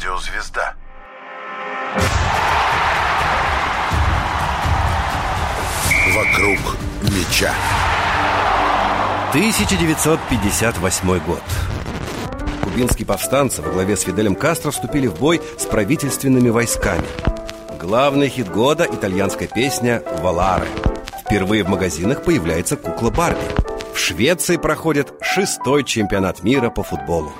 радиозвезда. Вокруг меча. 1958 год. Кубинские повстанцы во главе с Фиделем Кастро вступили в бой с правительственными войсками. Главный хит года – итальянская песня «Валаре». Впервые в магазинах появляется кукла Барби. В Швеции проходит шестой чемпионат мира по футболу.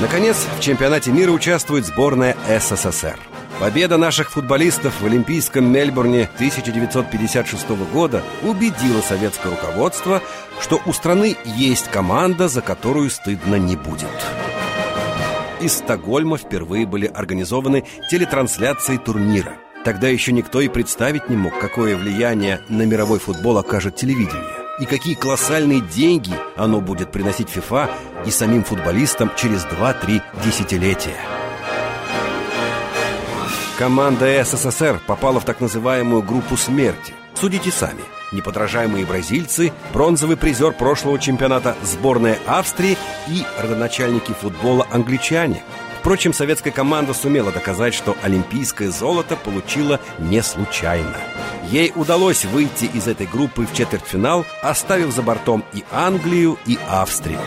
Наконец, в чемпионате мира участвует сборная СССР. Победа наших футболистов в Олимпийском Мельбурне 1956 года убедила советское руководство, что у страны есть команда, за которую стыдно не будет. Из Стокгольма впервые были организованы телетрансляции турнира. Тогда еще никто и представить не мог, какое влияние на мировой футбол окажет телевидение и какие колоссальные деньги оно будет приносить ФИФА и самим футболистам через 2-3 десятилетия. Команда СССР попала в так называемую группу смерти. Судите сами. Неподражаемые бразильцы, бронзовый призер прошлого чемпионата сборная Австрии и родоначальники футбола англичане. Впрочем, советская команда сумела доказать, что олимпийское золото получила не случайно. Ей удалось выйти из этой группы в четвертьфинал, оставив за бортом и Англию, и Австрию.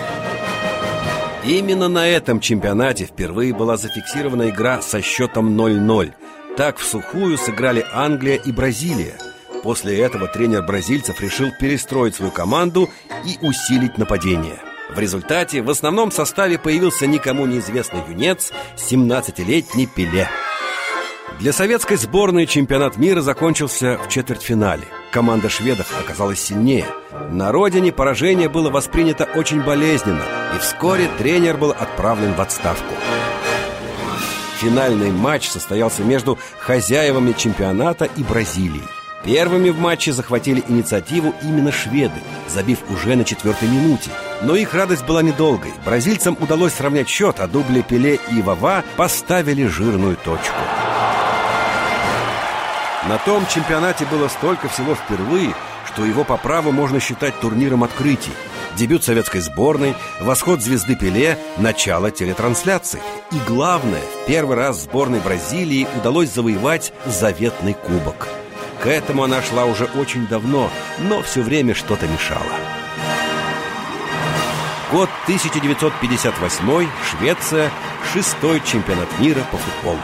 Именно на этом чемпионате впервые была зафиксирована игра со счетом 0-0. Так в сухую сыграли Англия и Бразилия. После этого тренер бразильцев решил перестроить свою команду и усилить нападение. В результате в основном составе появился никому неизвестный юнец, 17-летний Пеле. Для советской сборной чемпионат мира закончился в четвертьфинале. Команда шведов оказалась сильнее. На родине поражение было воспринято очень болезненно, и вскоре тренер был отправлен в отставку. Финальный матч состоялся между хозяевами чемпионата и Бразилией. Первыми в матче захватили инициативу именно шведы, забив уже на четвертой минуте. Но их радость была недолгой. Бразильцам удалось сравнять счет, а дубли Пеле и Вава поставили жирную точку. На том чемпионате было столько всего впервые, что его по праву можно считать турниром открытий. Дебют советской сборной, восход звезды Пеле, начало телетрансляции. И главное, в первый раз сборной Бразилии удалось завоевать заветный кубок. К этому она шла уже очень давно, но все время что-то мешало. Год 1958, Швеция, шестой чемпионат мира по футболу.